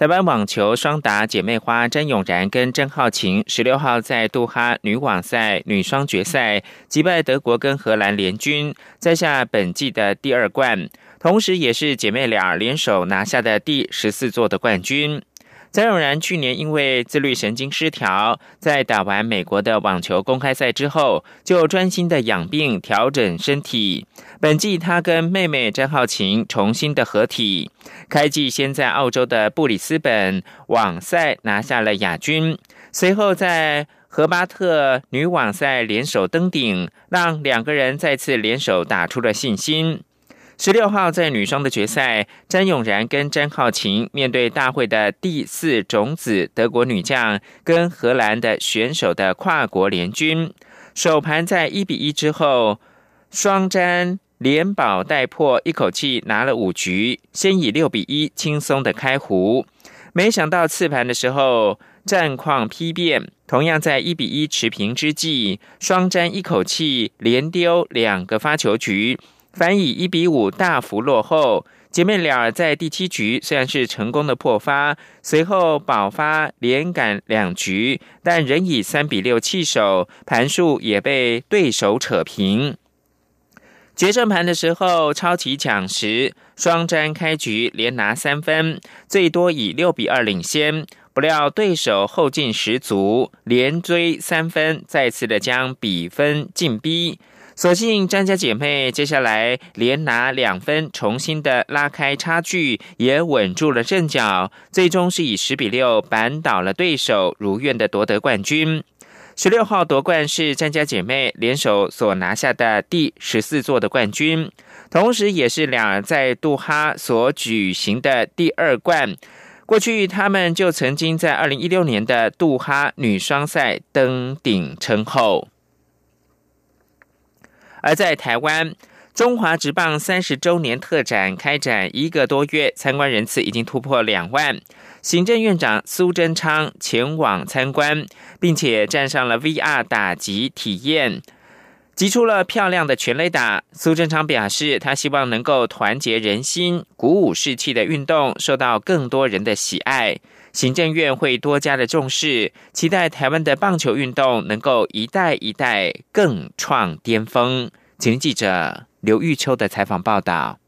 台湾网球双打姐妹花詹永然跟郑浩晴十六号在杜哈女网赛女双决赛击败德国跟荷兰联军，摘下本季的第二冠，同时也是姐妹俩联手拿下的第十四座的冠军。詹永然去年因为自律神经失调，在打完美国的网球公开赛之后，就专心的养病调整身体。本季他跟妹妹詹浩晴重新的合体，开季先在澳洲的布里斯本网赛拿下了亚军，随后在荷巴特女网赛联手登顶，让两个人再次联手打出了信心。十六号在女双的决赛，詹永然跟詹浩晴面对大会的第四种子德国女将跟荷兰的选手的跨国联军，首盘在一比一之后，双詹连保带破，一口气拿了五局，先以六比一轻松的开壶。没想到次盘的时候战况批变，同样在一比一持平之际，双詹一口气连丢两个发球局。反以一比五大幅落后，姐妹俩在第七局虽然是成功的破发，随后爆发连赶两局，但仍以三比六弃守，盘数也被对手扯平。决胜盘的时候超级抢时，双詹开局连拿三分，最多以六比二领先，不料对手后劲十足，连追三分，再次的将比分进逼。所幸张家姐妹接下来连拿两分，重新的拉开差距，也稳住了阵脚，最终是以十比六扳倒了对手，如愿的夺得冠军。十六号夺冠是张家姐妹联手所拿下的第十四座的冠军，同时也是两人在杜哈所举行的第二冠。过去他们就曾经在二零一六年的杜哈女双赛登顶称后。而在台湾，中华职棒三十周年特展开展一个多月，参观人次已经突破两万。行政院长苏贞昌前往参观，并且站上了 VR 打击体验，击出了漂亮的全垒打。苏贞昌表示，他希望能够团结人心、鼓舞士气的运动受到更多人的喜爱。行政院会多加的重视，期待台湾的棒球运动能够一代一代更创巅峰。请记者刘玉秋的采访报道。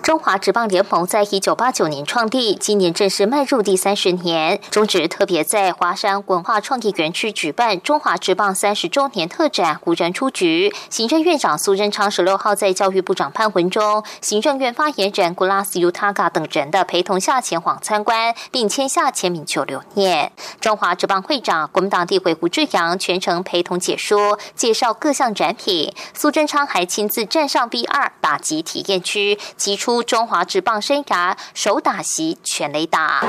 中华职棒联盟在一九八九年创立，今年正式迈入第三十年。中职特别在华山文化创意园区举办中华职棒三十周年特展，无人出局。行政院长苏贞昌十六号在教育部长潘文忠、行政院发言人古拉斯尤塔嘎等人的陪同下前往参观，并签下签名球留念。中华职棒会长国民党地委胡志阳全程陪同解说，介绍各项展品。苏贞昌还亲自站上 B 二打击体验区，击出。中华职棒生涯首打席全雷打。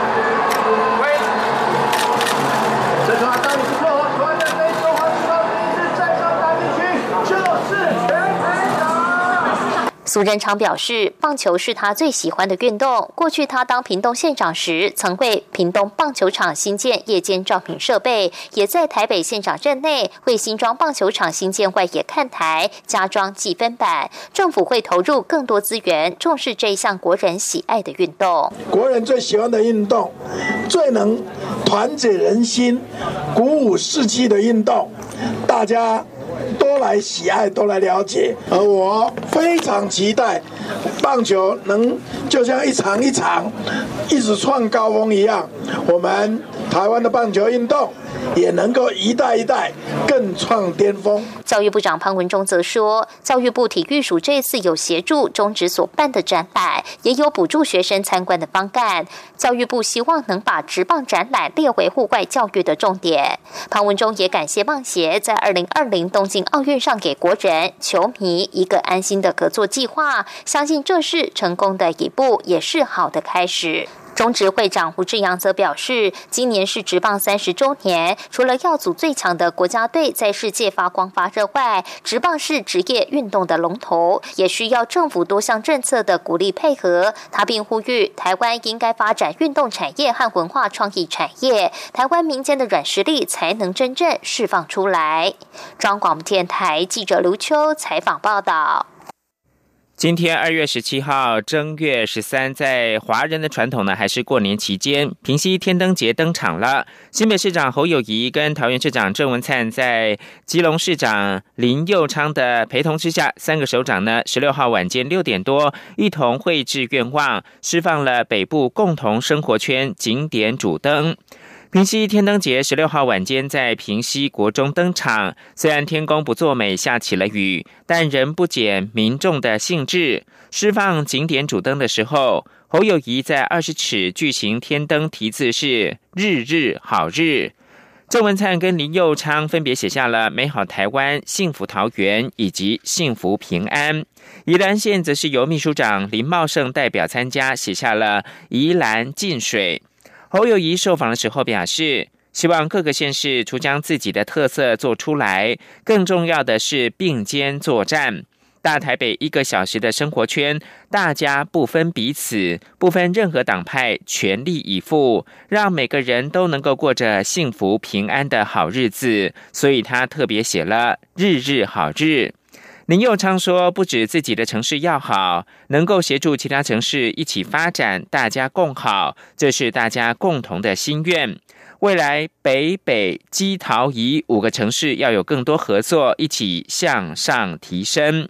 苏贞昌表示，棒球是他最喜欢的运动。过去他当屏东县长时，曾为屏东棒球场新建夜间照明设备，也在台北县长任内为新庄棒球场新建外野看台加装计分板。政府会投入更多资源，重视这一项国人喜爱的运动。国人最喜欢的运动，最能团结人心、鼓舞士气的运动，大家。多来喜爱，多来了解，而我非常期待棒球能就像一场一场一直创高峰一样，我们台湾的棒球运动。也能够一代一代更创巅峰。教育部长潘文忠则说，教育部体育署这次有协助中职所办的展览，也有补助学生参观的方案。教育部希望能把职棒展览列为户外教育的重点。潘文忠也感谢棒协在二零二零东京奥运上给国人球迷一个安心的合作计划，相信这是成功的一步，也是好的开始。中职会长胡志阳则表示，今年是职棒三十周年，除了要组最强的国家队在世界发光发热外，职棒是职业运动的龙头，也需要政府多项政策的鼓励配合。他并呼吁，台湾应该发展运动产业和文化创意产业，台湾民间的软实力才能真正释放出来。中广电台记者卢秋采访报道。今天二月十七号，正月十三，在华人的传统呢，还是过年期间，平西天灯节登场了。新北市长侯友谊跟桃园市长郑文灿在基隆市长林佑昌的陪同之下，三个首长呢，十六号晚间六点多，一同绘制愿望，释放了北部共同生活圈景点主灯。平西天灯节十六号晚间在平西国中登场，虽然天公不作美，下起了雨，但仍不减民众的兴致。释放景点主灯的时候，侯友谊在二十尺巨型天灯题字是“日日好日”。郑文灿跟林佑昌分别写下了“美好台湾”“幸福桃园”以及“幸福平安”。宜兰县则是由秘书长林茂盛代表参加，写下了“宜兰进水”。侯友谊受访的时候表示，希望各个县市除将自己的特色做出来，更重要的是并肩作战。大台北一个小时的生活圈，大家不分彼此，不分任何党派，全力以赴，让每个人都能够过着幸福平安的好日子。所以他特别写了“日日好日”。林佑昌说：“不止自己的城市要好，能够协助其他城市一起发展，大家共好，这是大家共同的心愿。未来北北基桃宜五个城市要有更多合作，一起向上提升。”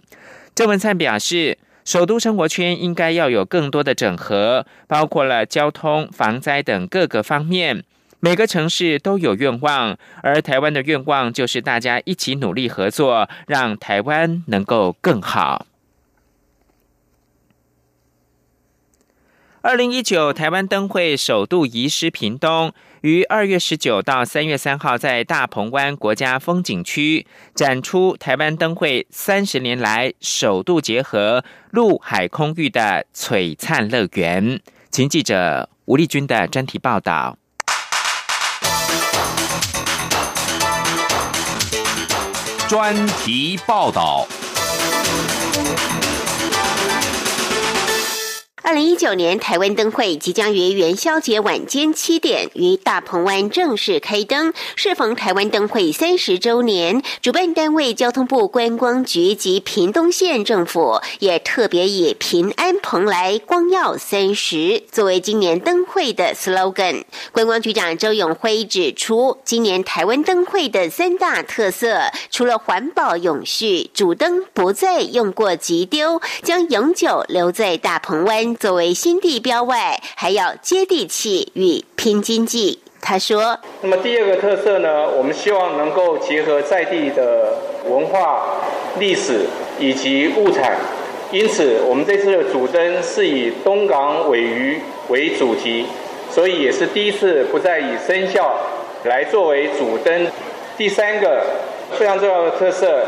郑文灿表示，首都生活圈应该要有更多的整合，包括了交通、防灾等各个方面。每个城市都有愿望，而台湾的愿望就是大家一起努力合作，让台湾能够更好。二零一九台湾灯会首度移师屏东，于二月十九到三月三号在大鹏湾国家风景区展出台湾灯会三十年来首度结合陆海空域的璀璨乐园。请记者吴丽君的专题报道。专题报道。二零一九年台湾灯会即将于元宵节晚间七点于大鹏湾正式开灯，适逢台湾灯会三十周年，主办单位交通部观光局及屏东县政府也特别以“平安蓬莱，光耀三十”作为今年灯会的 slogan。观光局长周永辉指出，今年台湾灯会的三大特色，除了环保永续，主灯不再用过即丢，将永久留在大鹏湾。作为新地标外，还要接地气与拼经济。他说：“那么第二个特色呢？我们希望能够结合在地的文化、历史以及物产，因此我们这次的主灯是以东港尾鱼为主题，所以也是第一次不再以生肖来作为主灯。第三个非常重要的特色。”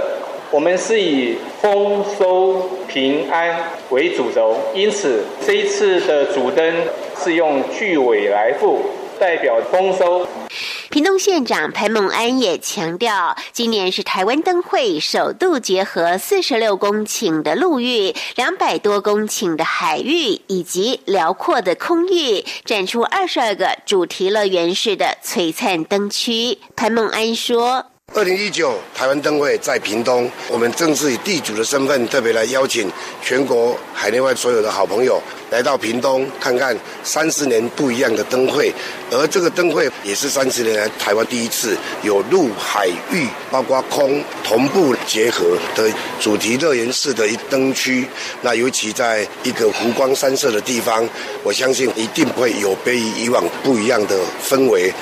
我们是以丰收平安为主轴，因此这一次的主灯是用巨尾来赋，代表丰收。屏东县长潘孟安也强调，今年是台湾灯会首度结合四十六公顷的陆域、两百多公顷的海域以及辽阔的空域，展出二十二个主题乐园式的璀璨灯区。潘孟安说。二零一九台湾灯会在屏东，我们正式以地主的身份特别来邀请全国海内外所有的好朋友来到屏东看看三十年不一样的灯会，而这个灯会也是三十年来台湾第一次有陆海域包括空同步结合的主题乐园式的一灯区。那尤其在一个湖光山色的地方，我相信一定会有别于以往不一样的氛围。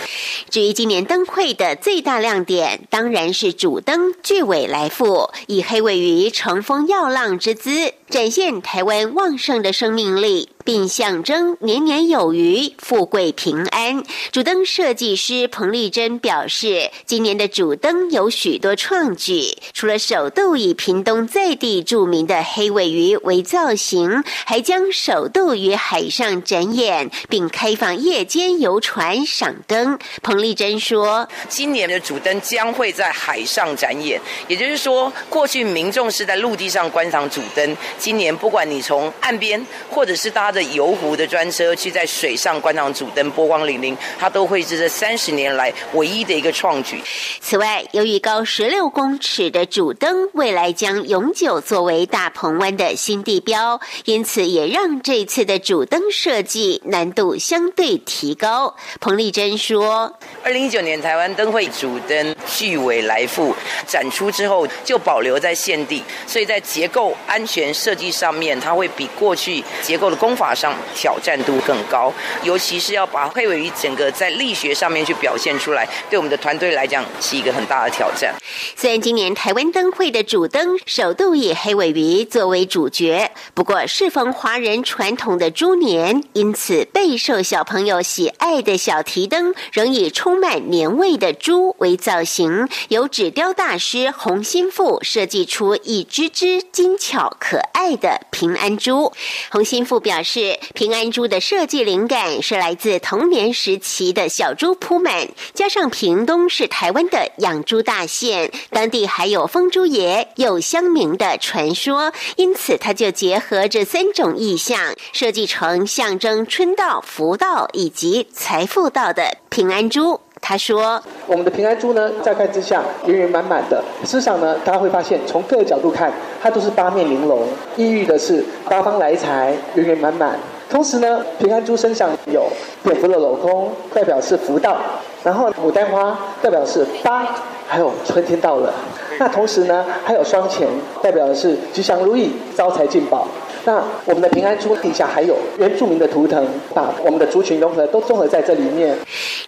至于今年灯会的最大亮点，当然是主灯巨尾来复，以黑尾鱼乘风跃浪之姿，展现台湾旺盛的生命力。并象征年年有余、富贵平安。主灯设计师彭丽珍表示，今年的主灯有许多创举，除了首度以屏东在地著名的黑尾鱼为造型，还将首度于海上展演，并开放夜间游船赏灯。彭丽珍说：“今年的主灯将会在海上展演，也就是说，过去民众是在陆地上观赏主灯，今年不管你从岸边或者是搭着游湖的专车去在水上观赏主灯，波光粼粼，它都会是这三十年来唯一的一个创举。此外，由于高十六公尺的主灯未来将永久作为大鹏湾的新地标，因此也让这次的主灯设计难度相对提高。彭丽珍说：“二零一九年台湾灯会主灯巨尾来复展出之后，就保留在现地，所以在结构安全设计上面，它会比过去结构的工法上挑战度更高，尤其是要把黑尾鱼整个在力学上面去表现出来，对我们的团队来讲是一个很大的挑战。虽然今年台湾灯会的主灯首度以黑尾鱼作为主角，不过适逢华人传统的猪年，因此备受小朋友喜爱的小提灯仍以充满年味的猪为造型，由纸雕大师洪心富设计出一只只精巧可爱的平安猪。洪心富表示，是平安猪的设计灵感是来自童年时期的小猪铺满，加上屏东是台湾的养猪大县，当地还有风猪爷、有乡民的传说，因此他就结合这三种意象，设计成象征春到、福到以及财富到的平安猪。他说：“我们的平安猪呢，乍看之下圆圆满满的，事实上呢，大家会发现，从各个角度看，它都是八面玲珑，意喻的是八方来财，圆圆满满。同时呢，平安猪身上有蝙蝠的镂空，代表是福到；然后牡丹花代表是八，还有春天到了。那同时呢，还有双钱，代表的是吉祥如意，招财进宝。”那我们的平安猪底下还有原住民的图腾，把我们的族群融合都综合在这里面。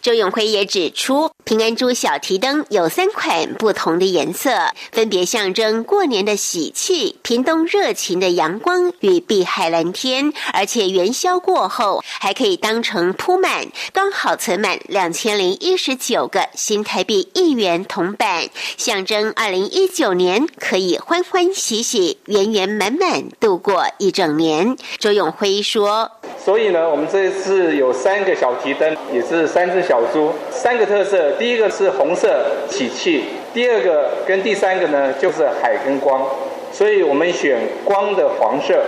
周永辉也指出，平安猪小提灯有三款不同的颜色，分别象征过年的喜气、屏东热情的阳光与碧海蓝天，而且元宵过后还可以当成铺满，刚好存满两千零一十九个新台币一元铜板，象征二零一九年可以欢欢喜喜、圆圆满满度过。一一整年，周永辉说：“所以呢，我们这次有三个小提灯，也是三只小猪，三个特色。第一个是红色喜气，第二个跟第三个呢就是海跟光。所以我们选光的黄色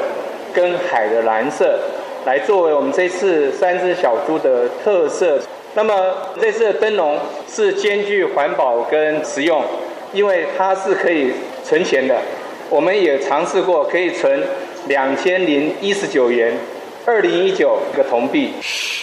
跟海的蓝色来作为我们这次三只小猪的特色。那么这次的灯笼是兼具环保跟实用，因为它是可以存钱的。我们也尝试过可以存。”两千零一十九元，二零一九个铜币。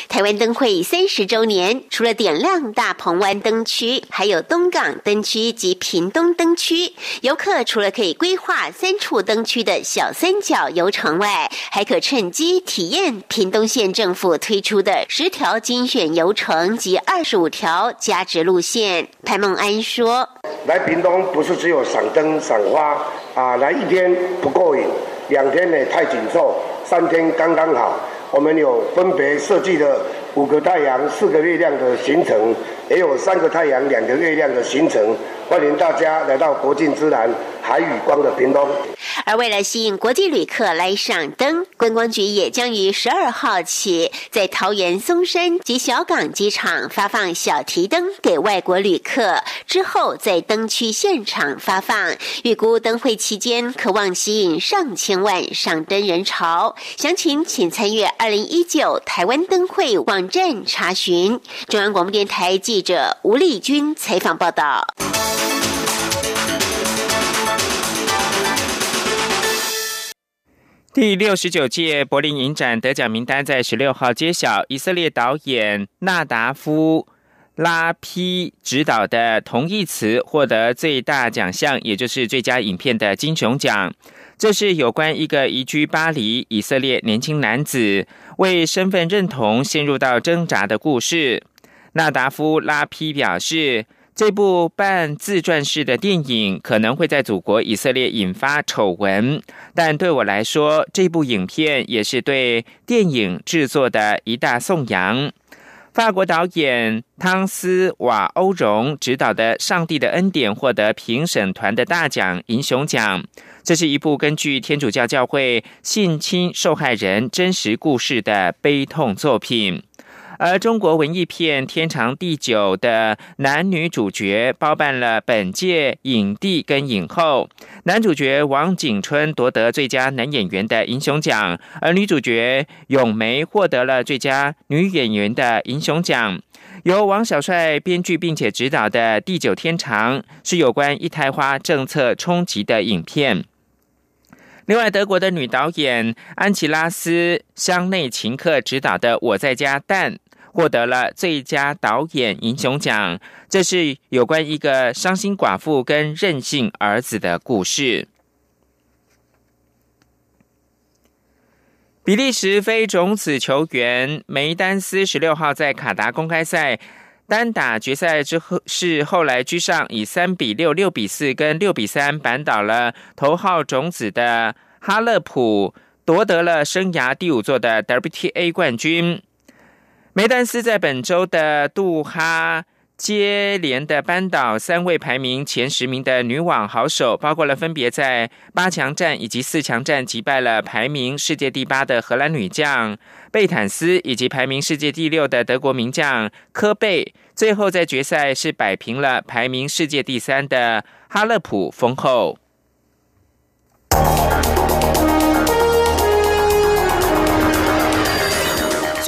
台湾灯会三十周年，除了点亮大鹏湾灯区，还有东港灯区及屏东灯区。游客除了可以规划三处灯区的小三角游程外，还可趁机体验屏东县政府推出的十条精选游程及二十五条加值路线。潘梦安说：“来屏东不是只有赏灯赏花啊，来一天不过瘾。”两天呢太紧凑，三天刚刚好。我们有分别设计了五个太阳、四个月亮的行程，也有三个太阳、两个月亮的行程。欢迎大家来到国境之南、海与光的屏东。而为了吸引国际旅客来赏灯，观光局也将于十二号起，在桃园松山及小港机场发放小提灯给外国旅客，之后在灯区现场发放。预估灯会期间，可望吸引上千万赏灯人潮。详情请参阅二零一九台湾灯会网站查询。中央广播电台记者吴丽君采访报道。第六十九届柏林影展得奖名单在十六号揭晓，以色列导演纳达夫拉皮执导的《同义词》获得最大奖项，也就是最佳影片的金熊奖。这是有关一个移居巴黎以色列年轻男子为身份认同陷入到挣扎的故事。纳达夫拉皮表示。这部半自传式的电影可能会在祖国以色列引发丑闻，但对我来说，这部影片也是对电影制作的一大颂扬。法国导演汤斯瓦欧荣执导的《上帝的恩典》获得评审团的大奖银熊奖。这是一部根据天主教教会性侵受害人真实故事的悲痛作品。而中国文艺片《天长地久》的男女主角包办了本届影帝跟影后。男主角王景春夺得最佳男演员的银熊奖，而女主角咏梅获得了最佳女演员的银熊奖。由王小帅编剧并且执导的《地久天长》是有关一胎化政策冲击的影片。另外，德国的女导演安琪拉斯·香内琴克执导的《我在家蛋》。获得了最佳导演银熊奖，这是有关一个伤心寡妇跟任性儿子的故事。比利时非种子球员梅丹斯十六号在卡达公开赛单打决赛之后，是后来居上，以三比六、六比四跟六比三扳倒了头号种子的哈勒普，夺得了生涯第五座的 WTA 冠军。梅丹斯在本周的杜哈接连的扳倒三位排名前十名的女网好手，包括了分别在八强战以及四强战击败了排名世界第八的荷兰女将贝坦斯，以及排名世界第六的德国名将科贝。最后在决赛是摆平了排名世界第三的哈勒普封后。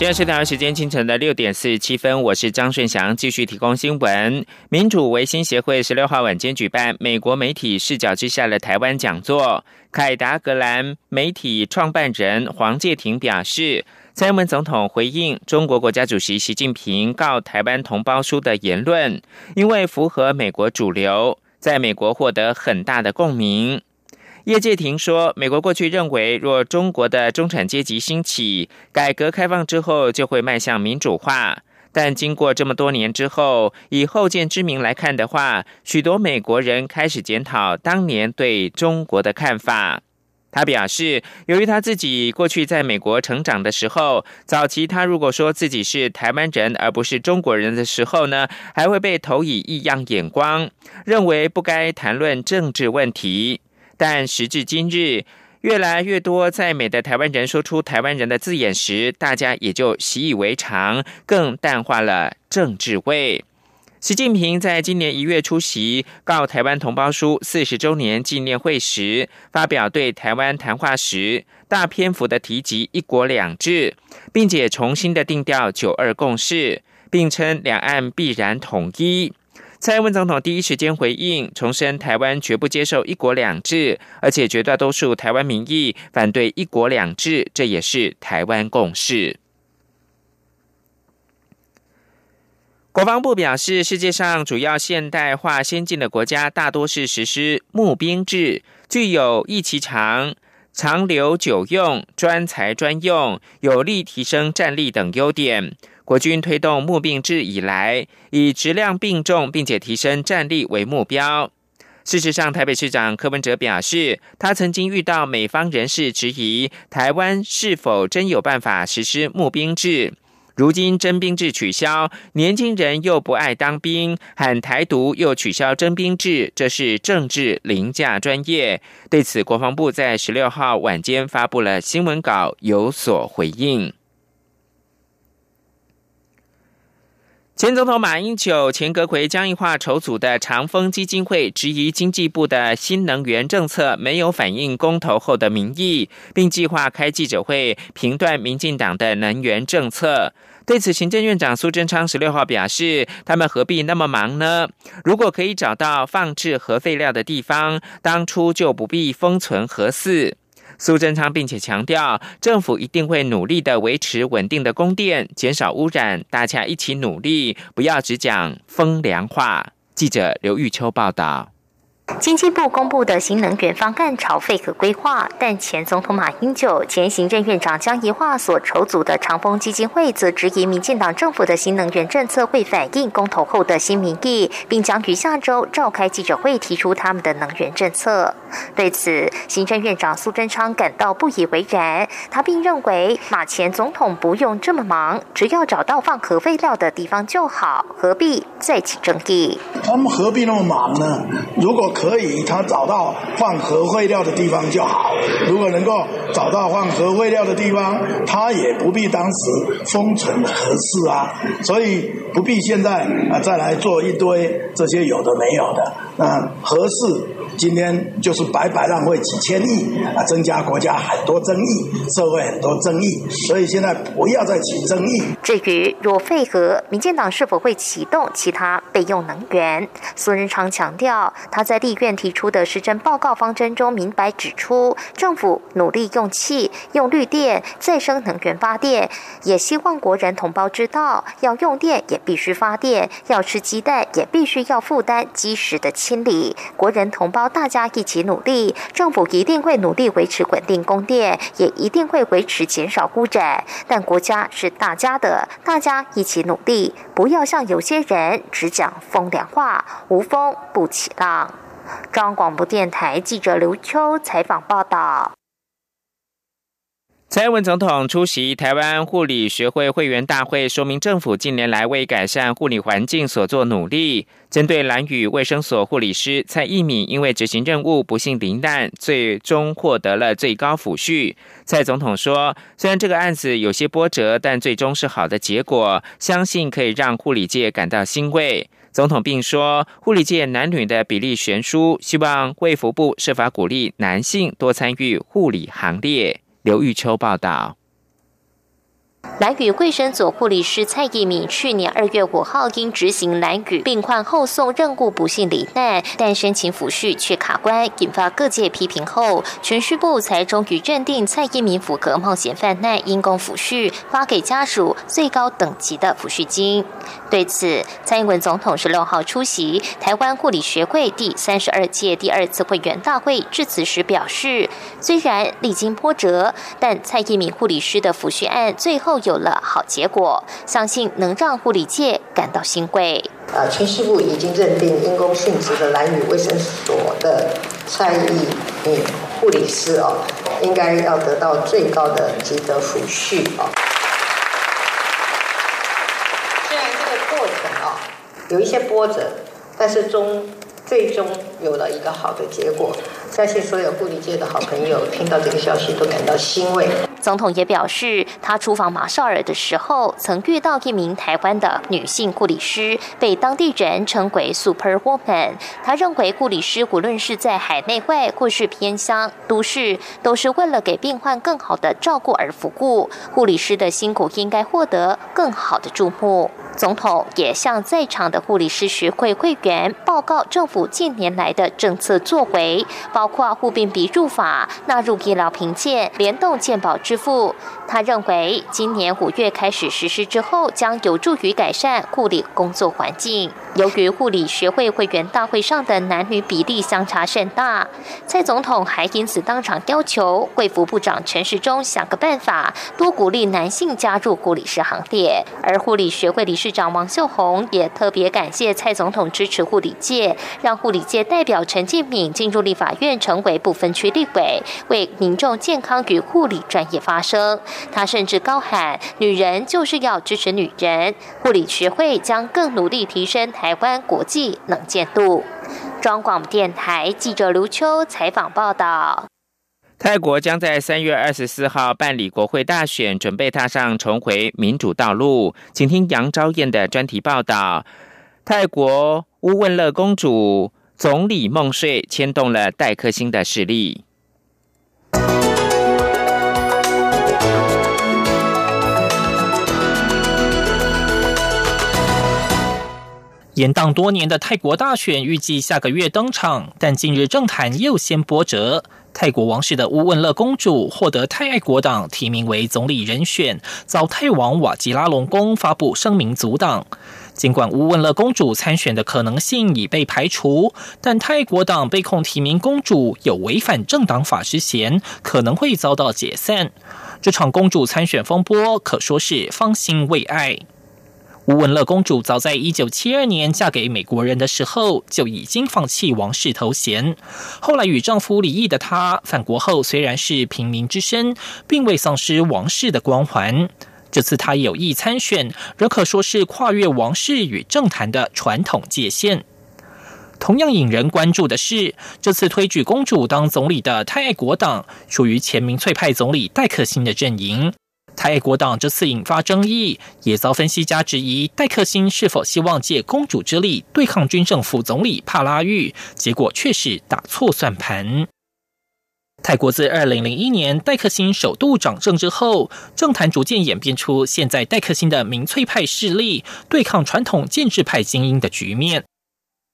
现在是台湾时间清晨的六点四十七分，我是张顺祥，继续提供新闻。民主维新协会十六号晚间举办美国媒体视角之下的台湾讲座。凯达格兰媒体创办人黄介廷表示，蔡英文总统回应中国国家主席习近平告台湾同胞书的言论，因为符合美国主流，在美国获得很大的共鸣。叶介廷说：“美国过去认为，若中国的中产阶级兴起，改革开放之后就会迈向民主化。但经过这么多年之后，以后见之明来看的话，许多美国人开始检讨当年对中国的看法。”他表示，由于他自己过去在美国成长的时候，早期他如果说自己是台湾人而不是中国人的时候呢，还会被投以异样眼光，认为不该谈论政治问题。但时至今日，越来越多在美的台湾人说出台湾人的字眼时，大家也就习以为常，更淡化了政治味。习近平在今年一月出席《告台湾同胞书》四十周年纪念会时，发表对台湾谈话时，大篇幅的提及“一国两制”，并且重新的定调“九二共识”，并称两岸必然统一。蔡英文总统第一时间回应，重申台湾绝不接受“一国两制”，而且绝大多数台湾民意反对“一国两制”，这也是台湾共识。国防部表示，世界上主要现代化先进的国家大多是实施募兵制，具有一期长、长留久用、专才专用、有力提升战力等优点。国军推动募兵制以来，以质量并重，并且提升战力为目标。事实上，台北市长柯文哲表示，他曾经遇到美方人士质疑台湾是否真有办法实施募兵制。如今征兵制取消，年轻人又不爱当兵，喊台独又取消征兵制，这是政治凌驾专业。对此，国防部在十六号晚间发布了新闻稿，有所回应。前总统马英九、前阁魁江宜桦筹组的长风基金会质疑经济部的新能源政策没有反映公投后的民意，并计划开记者会评断民进党的能源政策。对此，行政院长苏贞昌十六号表示：“他们何必那么忙呢？如果可以找到放置核废料的地方，当初就不必封存核四。”苏贞昌并且强调，政府一定会努力的维持稳定的供电，减少污染，大家一起努力，不要只讲风凉话。记者刘玉秋报道。经济部公布的新能源方案朝废核规划，但前总统马英九、前行政院长江宜桦所筹组的长风基金会则质疑民进党政府的新能源政策会反映公投后的新民意，并将于下周召开记者会提出他们的能源政策。对此，行政院长苏贞昌感到不以为然，他并认为马前总统不用这么忙，只要找到放核废料的地方就好，何必再起争议？他们何必那么忙呢？如果可以，他找到放核废料的地方就好。如果能够找到放核废料的地方，他也不必当时封存核事啊。所以不必现在啊再来做一堆这些有的没有的。那核事今天就是白白浪费几千亿啊，增加国家很多争议，社会很多争议。所以现在不要再起争议。至于若废核，民进党是否会启动其他备用能源？苏仁昌强调，他在立院提出的施政报告方针中明白指出，政府努力用气、用绿电、再生能源发电，也希望国人同胞知道，要用电也必须发电，要吃鸡蛋也必须要负担基石的清理。国人同胞大家一起努力，政府一定会努力维持稳定供电，也一定会维持减少污染。但国家是大家的，大家一起努力，不要像有些人只讲风凉话，无风不起浪。中央广播电台记者刘秋采访报道。蔡英文总统出席台湾护理学会会员大会，说明政府近年来为改善护理环境所做努力。针对蓝屿卫生所护理师蔡义敏因为执行任务不幸罹难，最终获得了最高抚恤。蔡总统说：“虽然这个案子有些波折，但最终是好的结果，相信可以让护理界感到欣慰。”总统并说，护理界男女的比例悬殊，希望卫福部设法鼓励男性多参与护理行列。刘玉秋报道。蓝屿卫生所护理师蔡义敏去年二月五号因执行蓝屿病患后送任务不幸罹难，但申请抚恤却卡关，引发各界批评后，全序部才终于认定蔡义敏符合冒险犯难因公抚恤，发给家属最高等级的抚恤金。对此，蔡英文总统十六号出席台湾护理学会第三十二届第二次会员大会致辞时表示，虽然历经波折，但蔡义敏护理师的抚恤案最后。有了好结果，相信能让护理界感到欣慰。啊，全系部已经认定因公殉职的蓝屿卫生所的蔡义敏护理师哦，应该要得到最高的级的抚恤哦。虽然这个过程啊有一些波折，但是中最终有了一个好的结果。相信所有护理界的好朋友听到这个消息都感到欣慰。总统也表示，他出访马绍尔的时候，曾遇到一名台湾的女性护理师，被当地人称为 “Super Woman”。他认为，护理师无论是在海内外或是偏乡、都市，都是为了给病患更好的照顾而服务。护理师的辛苦应该获得更好的注目。总统也向在场的护理师学会会员报告政府近年来的政策作为，包括护病比入法、纳入医疗评鉴、联动健保支付。他认为，今年五月开始实施之后，将有助于改善护理工作环境。由于护理学会会员大会上的男女比例相差甚大，蔡总统还因此当场要求贵福部长陈时中想个办法，多鼓励男性加入护理师行列。而护理学会理事长王秀红也特别感谢蔡总统支持护理界，让护理界代表陈建敏进入立法院成为不分区立委，为民众健康与护理专业发声。他甚至高喊：“女人就是要支持女人。”护理学会将更努力提升台湾国际能见度。中广电台记者卢秋采访报道。泰国将在三月二十四号办理国会大选，准备踏上重回民主道路。请听杨昭燕的专题报道。泰国乌汶勒公主总理梦睡牵动了戴克星的势力。延宕多年的泰国大选预计下个月登场，但近日政坛又掀波折。泰国王室的乌汶勒公主获得泰爱国党提名为总理人选，遭泰王瓦吉拉隆功发布声明阻挡。尽管乌汶勒公主参选的可能性已被排除，但泰国党被控提名公主有违反政党法之嫌，可能会遭到解散。这场公主参选风波可说是方兴未艾。吴文乐公主早在一九七二年嫁给美国人的时候就已经放弃王室头衔。后来与丈夫离异的她返国后，虽然是平民之身，并未丧失王室的光环。这次她有意参选，仍可说是跨越王室与政坛的传统界限。同样引人关注的是，这次推举公主当总理的泰爱国党，属于前民粹派总理戴克辛的阵营。泰国党这次引发争议，也遭分析家质疑戴克星是否希望借公主之力对抗军政府总理帕拉育，结果却是打错算盘。泰国自二零零一年戴克星首度掌政之后，政坛逐渐演变出现在戴克星的民粹派势力对抗传统建制派精英的局面。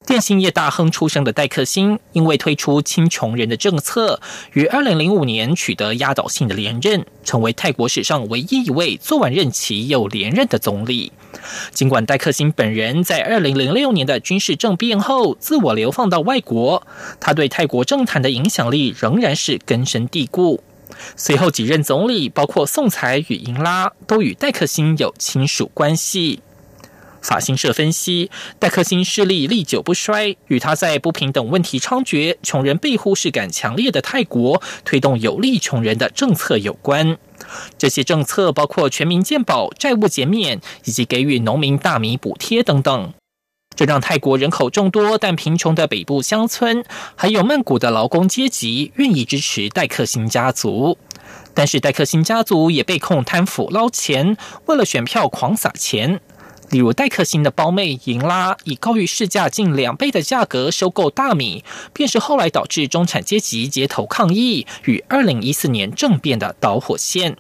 电信业大亨出身的戴克星，因为推出亲穷人的政策，于二零零五年取得压倒性的连任，成为泰国史上唯一一位做完任期又连任的总理。尽管戴克星本人在二零零六年的军事政变后自我流放到外国，他对泰国政坛的影响力仍然是根深蒂固。随后几任总理，包括宋才与英拉，都与戴克星有亲属关系。法新社分析，戴克星势力历久不衰，与他在不平等问题猖獗、穷人被忽视感强烈的泰国推动有利穷人的政策有关。这些政策包括全民健保、债务减免以及给予农民大米补贴等等。这让泰国人口众多但贫穷的北部乡村，还有曼谷的劳工阶级愿意支持戴克星家族。但是戴克星家族也被控贪腐捞钱，为了选票狂撒钱。例如戴克星的胞妹银拉以高于市价近两倍的价格收购大米，便是后来导致中产阶级街头抗议与二零一四年政变的导火线。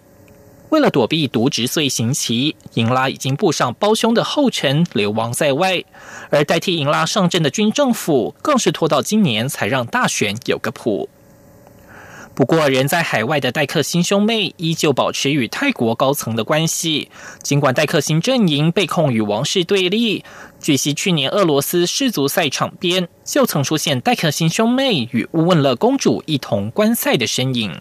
为了躲避渎职罪刑期，银拉已经步上胞兄的后尘，流亡在外。而代替银拉上阵的军政府，更是拖到今年才让大选有个谱。不过，人在海外的戴克星兄妹依旧保持与泰国高层的关系。尽管戴克星阵营被控与王室对立，据悉去年俄罗斯世足赛场边就曾出现戴克星兄妹与乌汶勒公主一同观赛的身影。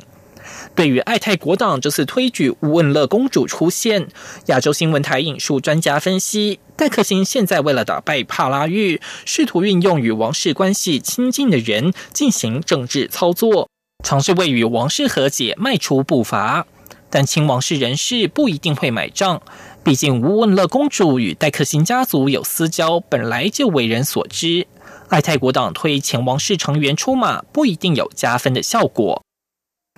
对于爱泰国党这次推举乌汶勒公主出现，亚洲新闻台引述专家分析，戴克星现在为了打败帕拉育，试图运用与王室关系亲近的人进行政治操作。尝试为与王室和解迈出步伐，但亲王室人士不一定会买账。毕竟吴汶乐公主与戴克辛家族有私交，本来就为人所知。爱泰国党推前王室成员出马，不一定有加分的效果。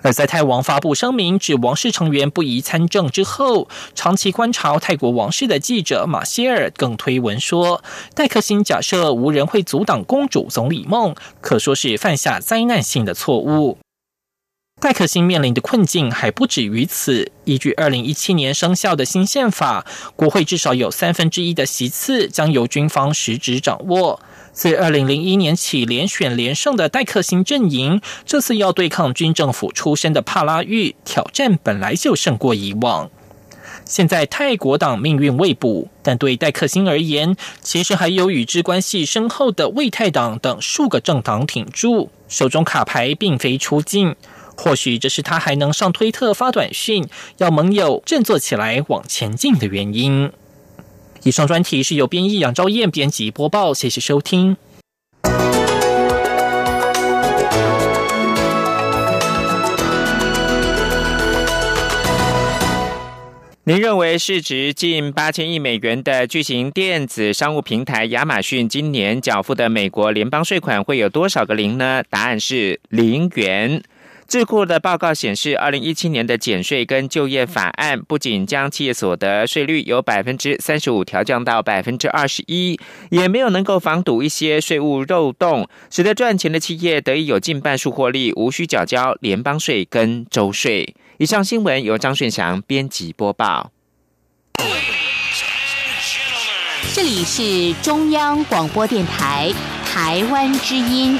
而在泰王发布声明指王室成员不宜参政之后，长期观察泰国王室的记者马歇尔更推文说，戴克辛假设无人会阻挡公主总理梦，可说是犯下灾难性的错误。戴克星面临的困境还不止于此。依据二零一七年生效的新宪法，国会至少有三分之一的席次将由军方实质掌握。自二零零一年起连选连胜的戴克星阵营，这次要对抗军政府出身的帕拉育，挑战本来就胜过以往。现在泰国党命运未卜，但对戴克星而言，其实还有与之关系深厚的卫泰党等数个政党挺住，手中卡牌并非出尽。或许这是他还能上推特发短讯，要盟友振作起来往前进的原因。以上专题是由编译杨昭燕编辑播报，谢谢收听。您认为市值近八千亿美元的巨型电子商务平台亚马逊今年缴付的美国联邦税款会有多少个零呢？答案是零元。智库的报告显示，二零一七年的减税跟就业法案不仅将企业所得税率由百分之三十五调降到百分之二十一，也没有能够防堵一些税务漏洞，使得赚钱的企业得以有近半数获利，无需缴交联邦税跟州税。以上新闻由张顺祥编辑播报。这里是中央广播电台台湾之音。